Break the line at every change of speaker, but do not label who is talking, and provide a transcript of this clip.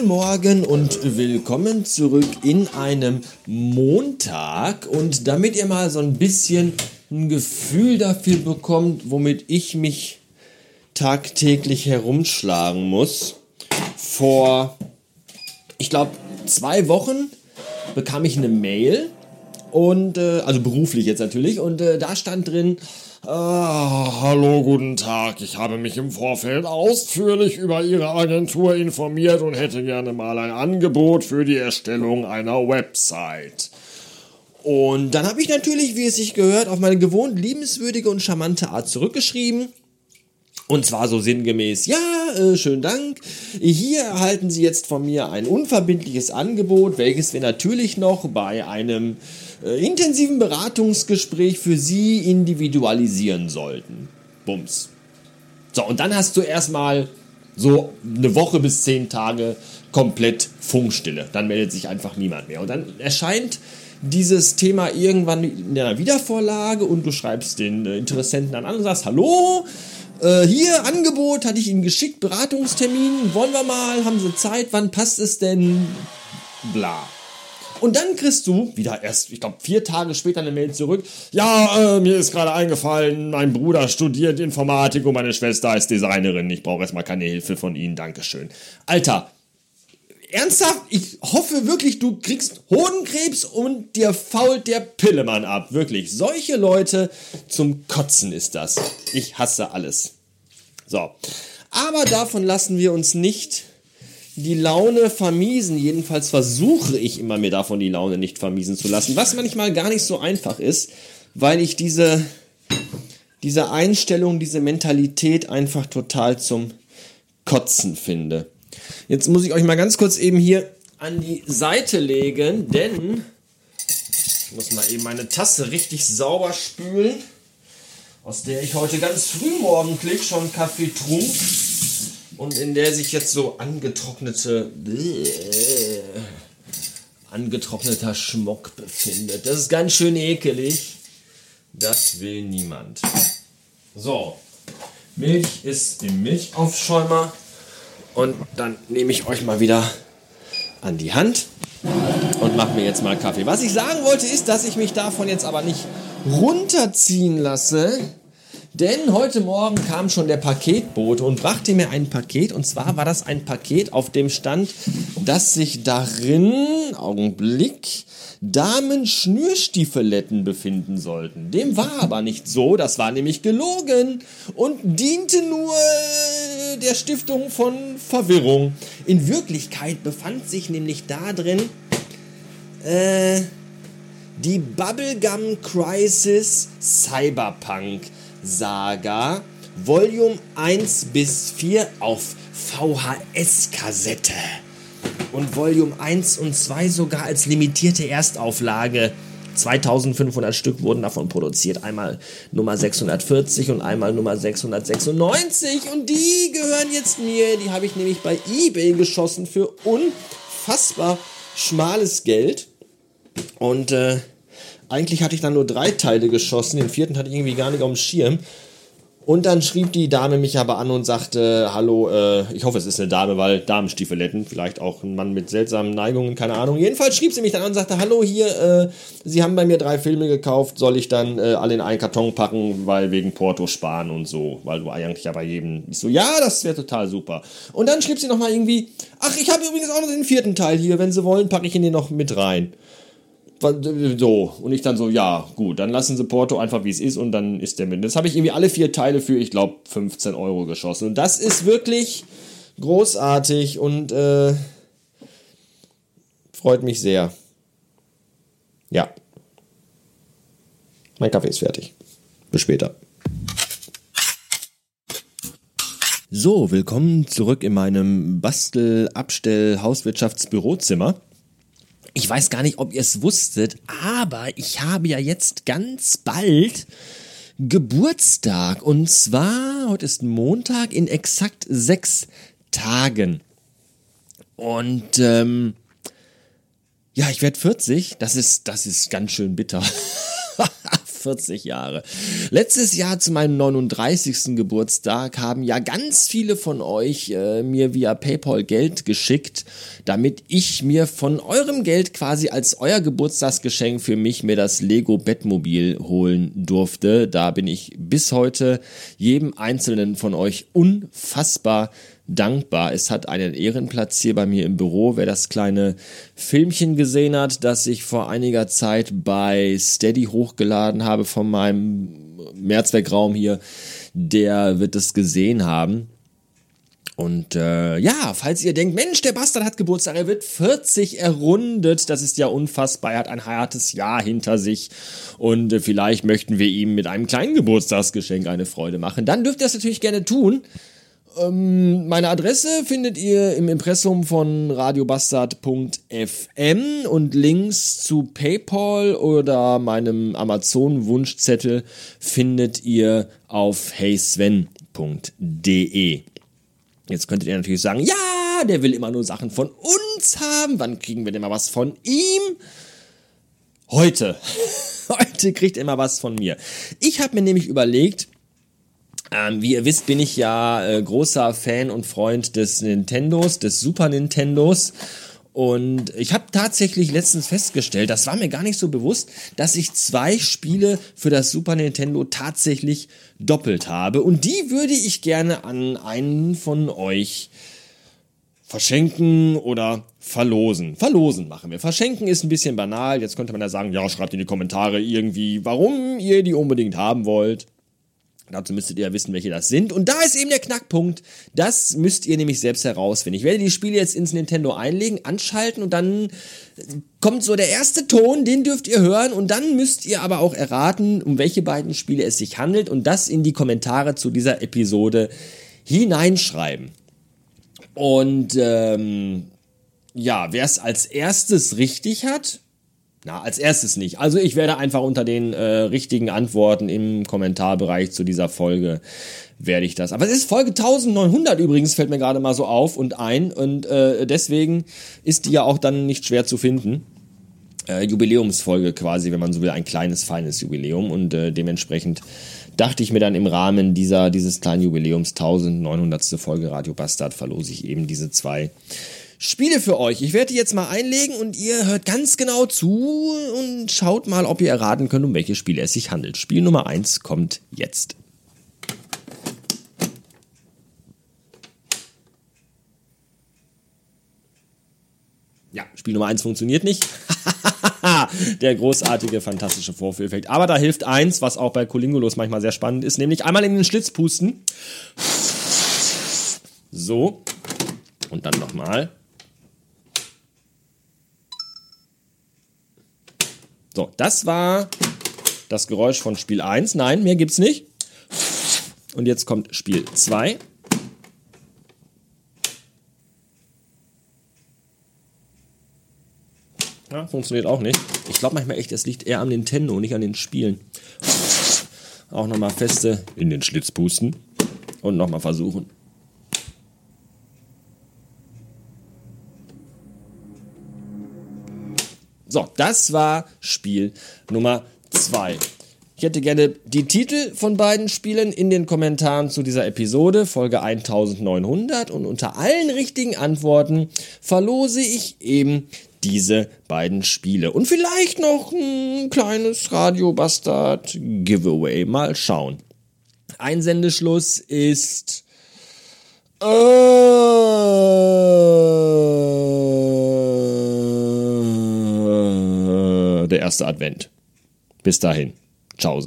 Guten Morgen und willkommen zurück in einem Montag. Und damit ihr mal so ein bisschen ein Gefühl dafür bekommt, womit ich mich tagtäglich herumschlagen muss, vor, ich glaube, zwei Wochen bekam ich eine Mail und äh, also beruflich jetzt natürlich und äh, da stand drin Ah, hallo, guten Tag. Ich habe mich im Vorfeld ausführlich über Ihre Agentur informiert und hätte gerne mal ein Angebot für die Erstellung einer Website. Und dann habe ich natürlich, wie es sich gehört, auf meine gewohnt liebenswürdige und charmante Art zurückgeschrieben. Und zwar so sinngemäß, ja, äh, schönen Dank. Hier erhalten Sie jetzt von mir ein unverbindliches Angebot, welches wir natürlich noch bei einem äh, intensiven Beratungsgespräch für Sie individualisieren sollten. Bums. So, und dann hast du erstmal so eine Woche bis zehn Tage komplett Funkstille. Dann meldet sich einfach niemand mehr. Und dann erscheint dieses Thema irgendwann in einer Wiedervorlage und du schreibst den äh, Interessenten dann an und sagst, hallo, äh, hier Angebot, hatte ich Ihnen geschickt, Beratungstermin, wollen wir mal, haben Sie Zeit, wann passt es denn? Bla. Und dann kriegst du wieder erst, ich glaube, vier Tage später eine Mail zurück. Ja, äh, mir ist gerade eingefallen, mein Bruder studiert Informatik und meine Schwester ist Designerin. Ich brauche erstmal keine Hilfe von Ihnen. Dankeschön. Alter, ernsthaft, ich hoffe wirklich, du kriegst Hodenkrebs und dir fault der Pillemann ab. Wirklich. Solche Leute zum Kotzen ist das. Ich hasse alles. So. Aber davon lassen wir uns nicht die Laune vermiesen. Jedenfalls versuche ich immer mir davon die Laune nicht vermiesen zu lassen. Was manchmal gar nicht so einfach ist, weil ich diese, diese Einstellung, diese Mentalität einfach total zum Kotzen finde. Jetzt muss ich euch mal ganz kurz eben hier an die Seite legen, denn ich muss mal eben meine Tasse richtig sauber spülen, aus der ich heute ganz früh morgendlich schon Kaffee trug und in der sich jetzt so angetrocknete angetrockneter Schmock befindet. Das ist ganz schön ekelig. Das will niemand. So, Milch ist im Milchaufschäumer und dann nehme ich euch mal wieder an die Hand und mache mir jetzt mal Kaffee. Was ich sagen wollte ist, dass ich mich davon jetzt aber nicht runterziehen lasse, denn heute Morgen kam schon der Paketbote und brachte mir ein Paket. Und zwar war das ein Paket, auf dem stand, dass sich darin, Augenblick, Damen-Schnürstiefeletten befinden sollten. Dem war aber nicht so, das war nämlich gelogen und diente nur der Stiftung von Verwirrung. In Wirklichkeit befand sich nämlich da drin äh, die Bubblegum Crisis Cyberpunk Saga Volume 1 bis 4 auf VHS-Kassette. Und Volume 1 und 2 sogar als limitierte Erstauflage. 2500 Stück wurden davon produziert. Einmal Nummer 640 und einmal Nummer 696. Und die gehören jetzt mir. Die habe ich nämlich bei eBay geschossen für unfassbar schmales Geld. Und äh, eigentlich hatte ich dann nur drei Teile geschossen, den vierten hatte ich irgendwie gar nicht auf dem Schirm. Und dann schrieb die Dame mich aber an und sagte, hallo, äh, ich hoffe, es ist eine Dame, weil Damenstiefeletten, vielleicht auch ein Mann mit seltsamen Neigungen, keine Ahnung. Jedenfalls schrieb sie mich dann an und sagte, hallo, hier, äh, Sie haben bei mir drei Filme gekauft, soll ich dann äh, alle in einen Karton packen, weil wegen Porto sparen und so, weil du eigentlich ja bei jedem, ich so, ja, das wäre total super. Und dann schrieb sie nochmal irgendwie, ach, ich habe übrigens auch noch den vierten Teil hier, wenn Sie wollen, packe ich ihn dir noch mit rein. So, und ich dann so, ja, gut, dann lassen sie Porto einfach wie es ist und dann ist der mit. Das habe ich irgendwie alle vier Teile für, ich glaube, 15 Euro geschossen. Und das ist wirklich großartig und äh, freut mich sehr. Ja. Mein Kaffee ist fertig. Bis später. So, willkommen zurück in meinem Bastel-Abstell-Hauswirtschaftsbürozimmer. Ich weiß gar nicht, ob ihr es wusstet, aber ich habe ja jetzt ganz bald Geburtstag. Und zwar, heute ist Montag, in exakt sechs Tagen. Und ähm, ja, ich werde 40. Das ist, das ist ganz schön bitter. 40 Jahre. Letztes Jahr zu meinem 39. Geburtstag haben ja ganz viele von euch äh, mir via PayPal Geld geschickt, damit ich mir von eurem Geld quasi als euer Geburtstagsgeschenk für mich mir das Lego Bettmobil holen durfte. Da bin ich bis heute jedem einzelnen von euch unfassbar dankbar. Es hat einen Ehrenplatz hier bei mir im Büro. Wer das kleine Filmchen gesehen hat, das ich vor einiger Zeit bei Steady hochgeladen habe von meinem Mehrzweckraum hier, der wird es gesehen haben. Und äh, ja, falls ihr denkt, Mensch, der Bastard hat Geburtstag, er wird 40 errundet, das ist ja unfassbar, er hat ein hartes Jahr hinter sich und äh, vielleicht möchten wir ihm mit einem kleinen Geburtstagsgeschenk eine Freude machen, dann dürft ihr das natürlich gerne tun. Ähm, meine Adresse findet ihr im Impressum von radiobastard.fm und Links zu PayPal oder meinem Amazon-Wunschzettel findet ihr auf heysven.de. Jetzt könntet ihr natürlich sagen, ja, der will immer nur Sachen von uns haben. Wann kriegen wir denn mal was von ihm? Heute. Heute kriegt er immer was von mir. Ich habe mir nämlich überlegt, ähm, wie ihr wisst, bin ich ja äh, großer Fan und Freund des Nintendos, des Super Nintendos. Und ich habe tatsächlich letztens festgestellt, das war mir gar nicht so bewusst, dass ich zwei Spiele für das Super Nintendo tatsächlich doppelt habe. Und die würde ich gerne an einen von euch verschenken oder verlosen. Verlosen machen wir. Verschenken ist ein bisschen banal. Jetzt könnte man ja sagen, ja, schreibt in die Kommentare irgendwie, warum ihr die unbedingt haben wollt. Dazu müsstet ihr ja wissen, welche das sind. Und da ist eben der Knackpunkt. Das müsst ihr nämlich selbst herausfinden. Ich werde die Spiele jetzt ins Nintendo einlegen, anschalten und dann kommt so der erste Ton, den dürft ihr hören. Und dann müsst ihr aber auch erraten, um welche beiden Spiele es sich handelt und das in die Kommentare zu dieser Episode hineinschreiben. Und ähm, ja, wer es als erstes richtig hat, na, als erstes nicht. Also ich werde einfach unter den äh, richtigen Antworten im Kommentarbereich zu dieser Folge werde ich das. Aber es ist Folge 1900 übrigens, fällt mir gerade mal so auf und ein. Und äh, deswegen ist die ja auch dann nicht schwer zu finden. Äh, Jubiläumsfolge quasi, wenn man so will, ein kleines, feines Jubiläum. Und äh, dementsprechend dachte ich mir dann im Rahmen dieser, dieses kleinen Jubiläums 1900. Folge Radio Bastard verlose ich eben diese zwei Spiele für euch. Ich werde die jetzt mal einlegen und ihr hört ganz genau zu und schaut mal, ob ihr erraten könnt, um welche Spiele es sich handelt. Spiel Nummer 1 kommt jetzt. Ja, Spiel Nummer 1 funktioniert nicht. Der großartige, fantastische Vorführeffekt. Aber da hilft eins, was auch bei Colingulos manchmal sehr spannend ist, nämlich einmal in den Schlitz pusten. So. Und dann nochmal. So, das war das Geräusch von Spiel 1. Nein, mehr gibt's nicht. Und jetzt kommt Spiel 2. Ja, funktioniert auch nicht. Ich glaube manchmal echt, es liegt eher am Nintendo, nicht an den Spielen. Auch nochmal feste in den Schlitz pusten und nochmal versuchen. So, das war Spiel Nummer 2. Ich hätte gerne die Titel von beiden Spielen in den Kommentaren zu dieser Episode, Folge 1900. Und unter allen richtigen Antworten verlose ich eben diese beiden Spiele. Und vielleicht noch ein kleines Radio Bastard Giveaway. Mal schauen. Einsendeschluss ist. Äh, der erste Advent. Bis dahin. Ciao.